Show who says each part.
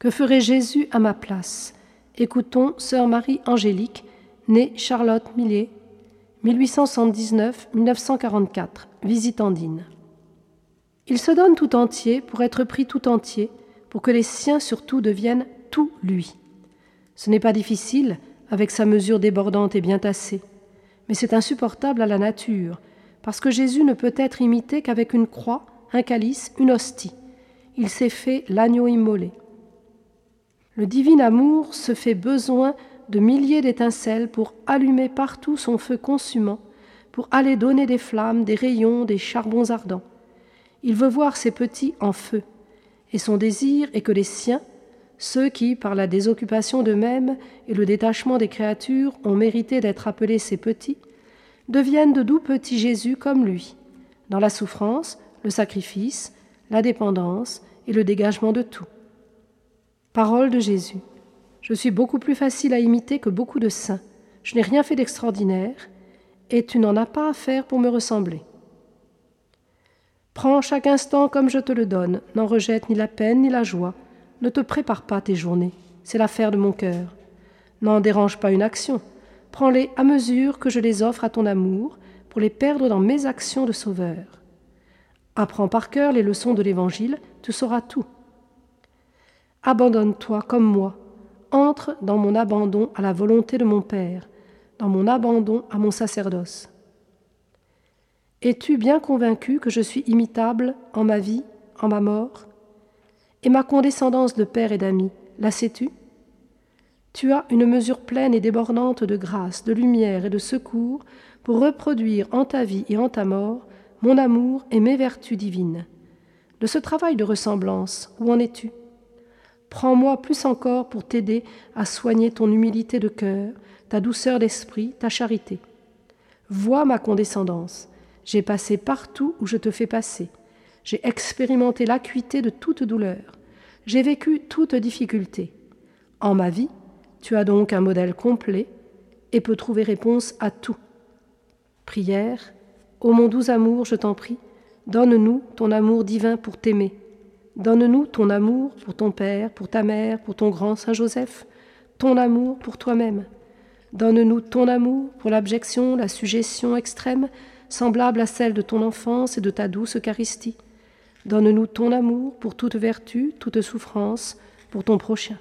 Speaker 1: Que ferait Jésus à ma place? Écoutons Sœur Marie Angélique, née Charlotte Millet, 1879-1944, visitandine. Il se donne tout entier pour être pris tout entier, pour que les siens surtout deviennent tout lui. Ce n'est pas difficile, avec sa mesure débordante et bien tassée, mais c'est insupportable à la nature, parce que Jésus ne peut être imité qu'avec une croix, un calice, une hostie. Il s'est fait l'agneau immolé. Le divin amour se fait besoin de milliers d'étincelles pour allumer partout son feu consumant, pour aller donner des flammes, des rayons, des charbons ardents. Il veut voir ses petits en feu, et son désir est que les siens, ceux qui, par la désoccupation d'eux-mêmes et le détachement des créatures, ont mérité d'être appelés ses petits, deviennent de doux petits Jésus comme lui, dans la souffrance, le sacrifice, la dépendance et le dégagement de tout. Parole de Jésus. Je suis beaucoup plus facile à imiter que beaucoup de saints. Je n'ai rien fait d'extraordinaire, et tu n'en as pas à faire pour me ressembler. Prends chaque instant comme je te le donne, n'en rejette ni la peine ni la joie, ne te prépare pas tes journées, c'est l'affaire de mon cœur. N'en dérange pas une action, prends-les à mesure que je les offre à ton amour, pour les perdre dans mes actions de sauveur. Apprends par cœur les leçons de l'Évangile, tu sauras tout. Abandonne-toi comme moi, entre dans mon abandon à la volonté de mon Père, dans mon abandon à mon sacerdoce. Es-tu bien convaincu que je suis imitable en ma vie, en ma mort? Et ma condescendance de père et d'ami, la sais-tu? Tu as une mesure pleine et débordante de grâce, de lumière et de secours pour reproduire en ta vie et en ta mort mon amour et mes vertus divines. De ce travail de ressemblance, où en es-tu? Prends-moi plus encore pour t'aider à soigner ton humilité de cœur, ta douceur d'esprit, ta charité. Vois ma condescendance, j'ai passé partout où je te fais passer. J'ai expérimenté l'acuité de toute douleur. J'ai vécu toute difficulté. En ma vie, tu as donc un modèle complet et peux trouver réponse à tout. Prière, ô mon doux amour, je t'en prie, donne-nous ton amour divin pour t'aimer. Donne-nous ton amour pour ton Père, pour ta mère, pour ton grand Saint Joseph, ton amour pour toi-même. Donne-nous ton amour pour l'abjection, la suggestion extrême, semblable à celle de ton enfance et de ta douce Eucharistie. Donne-nous ton amour pour toute vertu, toute souffrance, pour ton prochain.